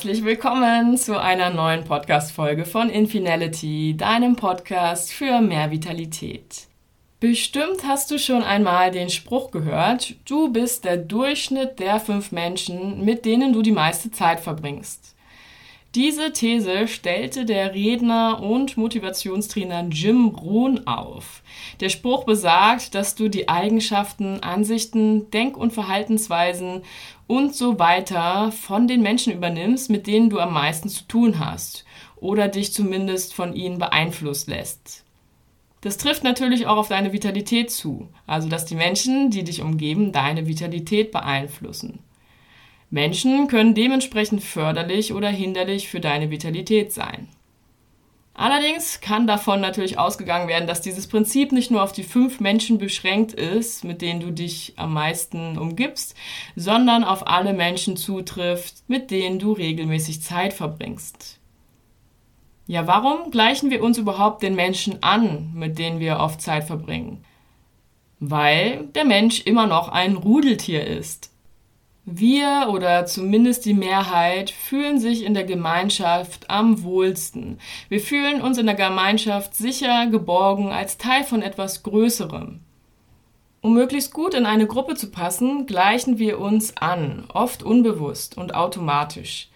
Herzlich willkommen zu einer neuen Podcast-Folge von Infinality, deinem Podcast für mehr Vitalität. Bestimmt hast du schon einmal den Spruch gehört, du bist der Durchschnitt der fünf Menschen, mit denen du die meiste Zeit verbringst. Diese These stellte der Redner und Motivationstrainer Jim Rohn auf. Der Spruch besagt, dass du die Eigenschaften, Ansichten, Denk- und Verhaltensweisen und so weiter von den Menschen übernimmst, mit denen du am meisten zu tun hast oder dich zumindest von ihnen beeinflusst lässt. Das trifft natürlich auch auf deine Vitalität zu, also dass die Menschen, die dich umgeben, deine Vitalität beeinflussen. Menschen können dementsprechend förderlich oder hinderlich für deine Vitalität sein. Allerdings kann davon natürlich ausgegangen werden, dass dieses Prinzip nicht nur auf die fünf Menschen beschränkt ist, mit denen du dich am meisten umgibst, sondern auf alle Menschen zutrifft, mit denen du regelmäßig Zeit verbringst. Ja, warum gleichen wir uns überhaupt den Menschen an, mit denen wir oft Zeit verbringen? Weil der Mensch immer noch ein Rudeltier ist. Wir oder zumindest die Mehrheit fühlen sich in der Gemeinschaft am wohlsten. Wir fühlen uns in der Gemeinschaft sicher, geborgen, als Teil von etwas Größerem. Um möglichst gut in eine Gruppe zu passen, gleichen wir uns an, oft unbewusst und automatisch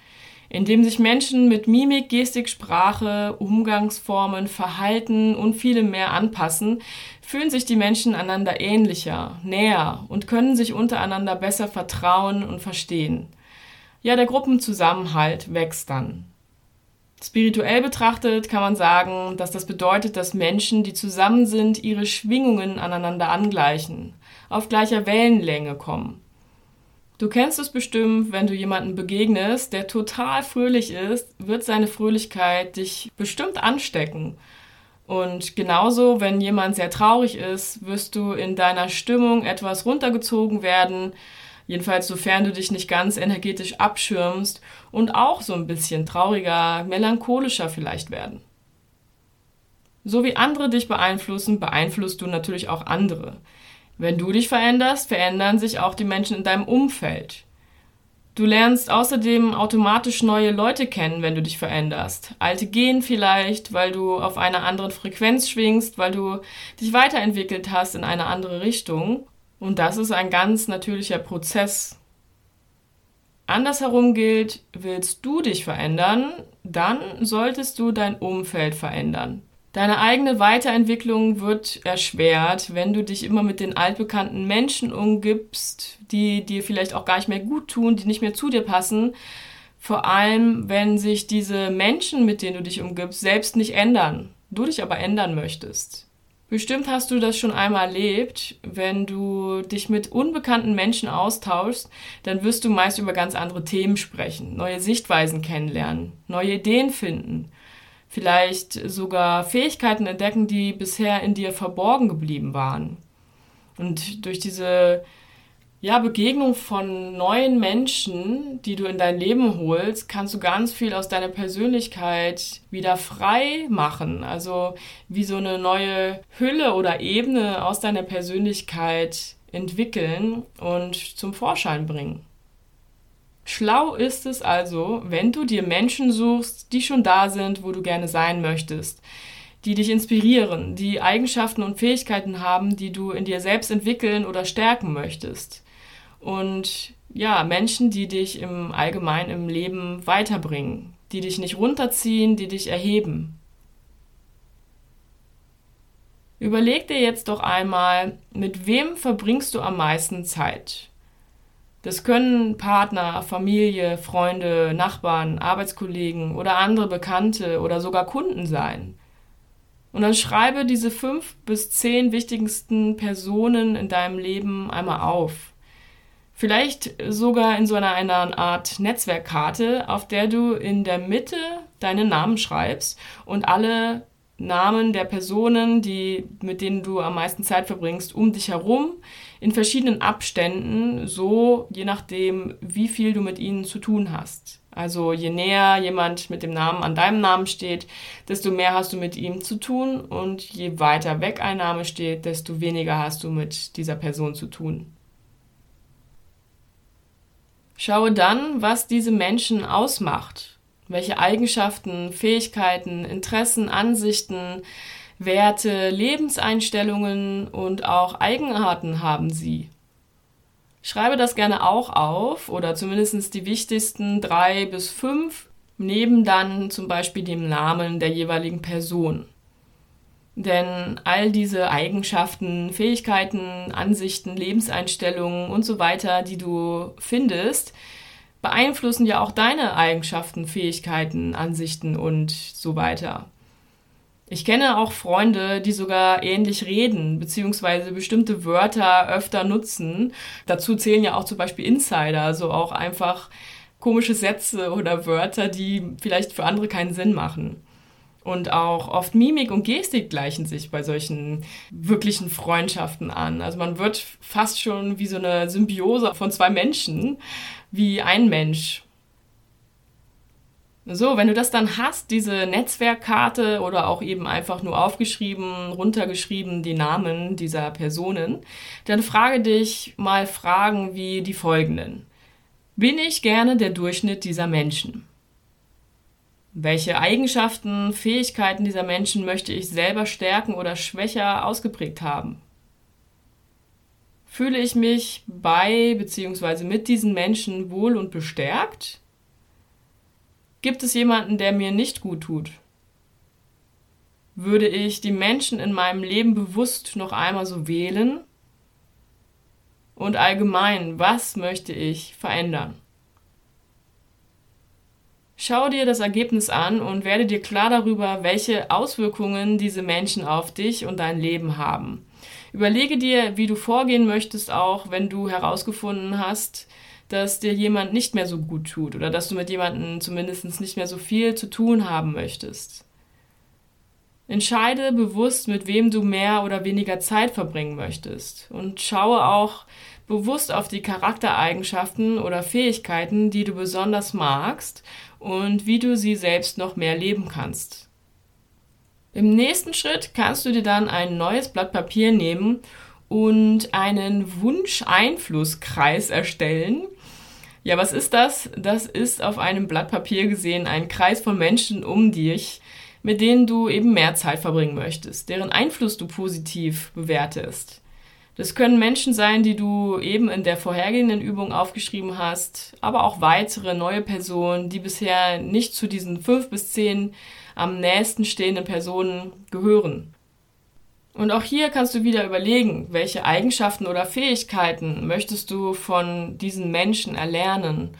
indem sich Menschen mit Mimik, Gestik, Sprache, Umgangsformen, Verhalten und vielem mehr anpassen, fühlen sich die Menschen einander ähnlicher, näher und können sich untereinander besser vertrauen und verstehen. Ja, der Gruppenzusammenhalt wächst dann. Spirituell betrachtet kann man sagen, dass das bedeutet, dass Menschen, die zusammen sind, ihre Schwingungen aneinander angleichen, auf gleicher Wellenlänge kommen. Du kennst es bestimmt, wenn du jemanden begegnest, der total fröhlich ist, wird seine Fröhlichkeit dich bestimmt anstecken. Und genauso, wenn jemand sehr traurig ist, wirst du in deiner Stimmung etwas runtergezogen werden, jedenfalls sofern du dich nicht ganz energetisch abschirmst und auch so ein bisschen trauriger, melancholischer vielleicht werden. So wie andere dich beeinflussen, beeinflusst du natürlich auch andere. Wenn du dich veränderst, verändern sich auch die Menschen in deinem Umfeld. Du lernst außerdem automatisch neue Leute kennen, wenn du dich veränderst. Alte gehen vielleicht, weil du auf einer anderen Frequenz schwingst, weil du dich weiterentwickelt hast in eine andere Richtung. Und das ist ein ganz natürlicher Prozess. Andersherum gilt, willst du dich verändern, dann solltest du dein Umfeld verändern. Deine eigene Weiterentwicklung wird erschwert, wenn du dich immer mit den altbekannten Menschen umgibst, die dir vielleicht auch gar nicht mehr gut tun, die nicht mehr zu dir passen. Vor allem, wenn sich diese Menschen, mit denen du dich umgibst, selbst nicht ändern, du dich aber ändern möchtest. Bestimmt hast du das schon einmal erlebt, wenn du dich mit unbekannten Menschen austauschst, dann wirst du meist über ganz andere Themen sprechen, neue Sichtweisen kennenlernen, neue Ideen finden vielleicht sogar Fähigkeiten entdecken, die bisher in dir verborgen geblieben waren. Und durch diese ja, Begegnung von neuen Menschen, die du in dein Leben holst, kannst du ganz viel aus deiner Persönlichkeit wieder frei machen. Also wie so eine neue Hülle oder Ebene aus deiner Persönlichkeit entwickeln und zum Vorschein bringen. Schlau ist es also, wenn du dir Menschen suchst, die schon da sind, wo du gerne sein möchtest, die dich inspirieren, die Eigenschaften und Fähigkeiten haben, die du in dir selbst entwickeln oder stärken möchtest. Und ja, Menschen, die dich im Allgemeinen im Leben weiterbringen, die dich nicht runterziehen, die dich erheben. Überleg dir jetzt doch einmal, mit wem verbringst du am meisten Zeit? Das können Partner, Familie, Freunde, Nachbarn, Arbeitskollegen oder andere Bekannte oder sogar Kunden sein. Und dann schreibe diese fünf bis zehn wichtigsten Personen in deinem Leben einmal auf. Vielleicht sogar in so einer, einer Art Netzwerkkarte, auf der du in der Mitte deinen Namen schreibst und alle Namen der Personen, die, mit denen du am meisten Zeit verbringst, um dich herum, in verschiedenen Abständen, so je nachdem, wie viel du mit ihnen zu tun hast. Also je näher jemand mit dem Namen an deinem Namen steht, desto mehr hast du mit ihm zu tun und je weiter weg ein Name steht, desto weniger hast du mit dieser Person zu tun. Schaue dann, was diese Menschen ausmacht. Welche Eigenschaften, Fähigkeiten, Interessen, Ansichten, Werte, Lebenseinstellungen und auch Eigenarten haben sie. Schreibe das gerne auch auf oder zumindest die wichtigsten drei bis fünf neben dann zum Beispiel dem Namen der jeweiligen Person. Denn all diese Eigenschaften, Fähigkeiten, Ansichten, Lebenseinstellungen und so weiter, die du findest, beeinflussen ja auch deine Eigenschaften, Fähigkeiten, Ansichten und so weiter. Ich kenne auch Freunde, die sogar ähnlich reden, beziehungsweise bestimmte Wörter öfter nutzen. Dazu zählen ja auch zum Beispiel Insider, also auch einfach komische Sätze oder Wörter, die vielleicht für andere keinen Sinn machen. Und auch oft Mimik und Gestik gleichen sich bei solchen wirklichen Freundschaften an. Also man wird fast schon wie so eine Symbiose von zwei Menschen, wie ein Mensch. So, wenn du das dann hast, diese Netzwerkkarte oder auch eben einfach nur aufgeschrieben, runtergeschrieben die Namen dieser Personen, dann frage dich mal Fragen wie die folgenden. Bin ich gerne der Durchschnitt dieser Menschen? Welche Eigenschaften, Fähigkeiten dieser Menschen möchte ich selber stärken oder schwächer ausgeprägt haben? Fühle ich mich bei bzw. mit diesen Menschen wohl und bestärkt? Gibt es jemanden, der mir nicht gut tut? Würde ich die Menschen in meinem Leben bewusst noch einmal so wählen? Und allgemein, was möchte ich verändern? Schau dir das Ergebnis an und werde dir klar darüber, welche Auswirkungen diese Menschen auf dich und dein Leben haben. Überlege dir, wie du vorgehen möchtest, auch wenn du herausgefunden hast, dass dir jemand nicht mehr so gut tut oder dass du mit jemandem zumindest nicht mehr so viel zu tun haben möchtest. Entscheide bewusst, mit wem du mehr oder weniger Zeit verbringen möchtest und schaue auch bewusst auf die Charaktereigenschaften oder Fähigkeiten, die du besonders magst und wie du sie selbst noch mehr leben kannst. Im nächsten Schritt kannst du dir dann ein neues Blatt Papier nehmen und einen Wunscheinflusskreis erstellen. Ja, was ist das? Das ist auf einem Blatt Papier gesehen ein Kreis von Menschen um dich, mit denen du eben mehr Zeit verbringen möchtest, deren Einfluss du positiv bewertest. Das können Menschen sein, die du eben in der vorhergehenden Übung aufgeschrieben hast, aber auch weitere neue Personen, die bisher nicht zu diesen fünf bis zehn am nächsten stehenden Personen gehören. Und auch hier kannst du wieder überlegen, welche Eigenschaften oder Fähigkeiten möchtest du von diesen Menschen erlernen?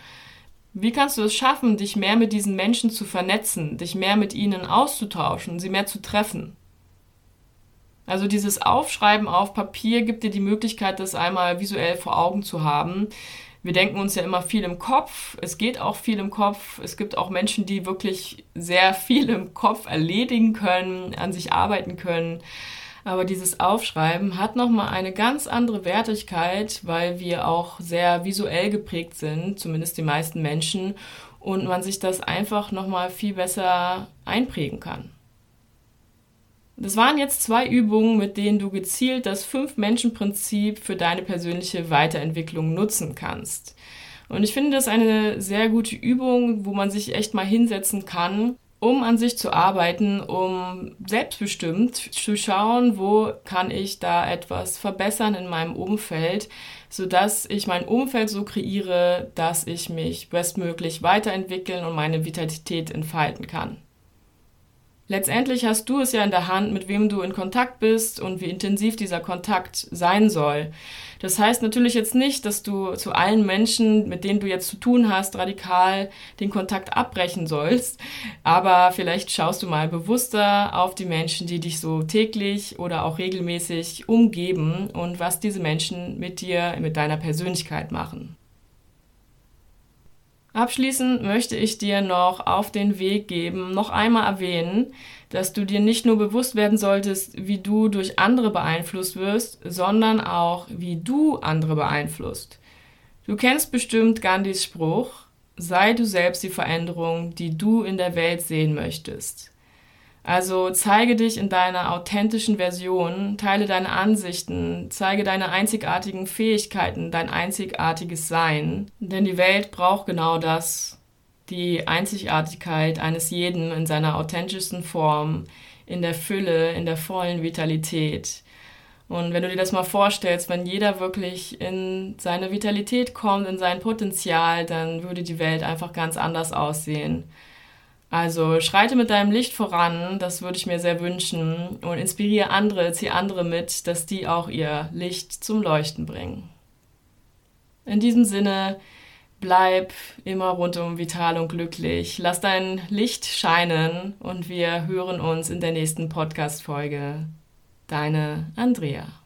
Wie kannst du es schaffen, dich mehr mit diesen Menschen zu vernetzen, dich mehr mit ihnen auszutauschen, sie mehr zu treffen? Also dieses Aufschreiben auf Papier gibt dir die Möglichkeit, das einmal visuell vor Augen zu haben. Wir denken uns ja immer viel im Kopf. Es geht auch viel im Kopf. Es gibt auch Menschen, die wirklich sehr viel im Kopf erledigen können, an sich arbeiten können. Aber dieses Aufschreiben hat nochmal eine ganz andere Wertigkeit, weil wir auch sehr visuell geprägt sind, zumindest die meisten Menschen, und man sich das einfach nochmal viel besser einprägen kann. Das waren jetzt zwei Übungen, mit denen du gezielt das Fünf-Menschen-Prinzip für deine persönliche Weiterentwicklung nutzen kannst. Und ich finde das eine sehr gute Übung, wo man sich echt mal hinsetzen kann um an sich zu arbeiten, um selbstbestimmt zu schauen, wo kann ich da etwas verbessern in meinem Umfeld, sodass ich mein Umfeld so kreiere, dass ich mich bestmöglich weiterentwickeln und meine Vitalität entfalten kann. Letztendlich hast du es ja in der Hand, mit wem du in Kontakt bist und wie intensiv dieser Kontakt sein soll. Das heißt natürlich jetzt nicht, dass du zu allen Menschen, mit denen du jetzt zu tun hast, radikal den Kontakt abbrechen sollst. Aber vielleicht schaust du mal bewusster auf die Menschen, die dich so täglich oder auch regelmäßig umgeben und was diese Menschen mit dir, mit deiner Persönlichkeit machen. Abschließend möchte ich dir noch auf den Weg geben, noch einmal erwähnen, dass du dir nicht nur bewusst werden solltest, wie du durch andere beeinflusst wirst, sondern auch, wie du andere beeinflusst. Du kennst bestimmt Gandhis Spruch, sei du selbst die Veränderung, die du in der Welt sehen möchtest. Also zeige dich in deiner authentischen Version, teile deine Ansichten, zeige deine einzigartigen Fähigkeiten, dein einzigartiges Sein. Denn die Welt braucht genau das, die Einzigartigkeit eines jeden in seiner authentischsten Form, in der Fülle, in der vollen Vitalität. Und wenn du dir das mal vorstellst, wenn jeder wirklich in seine Vitalität kommt, in sein Potenzial, dann würde die Welt einfach ganz anders aussehen. Also schreite mit deinem Licht voran, das würde ich mir sehr wünschen und inspiriere andere, zieh andere mit, dass die auch ihr Licht zum Leuchten bringen. In diesem Sinne, bleib immer rundum vital und glücklich, lass dein Licht scheinen und wir hören uns in der nächsten Podcast-Folge. Deine Andrea.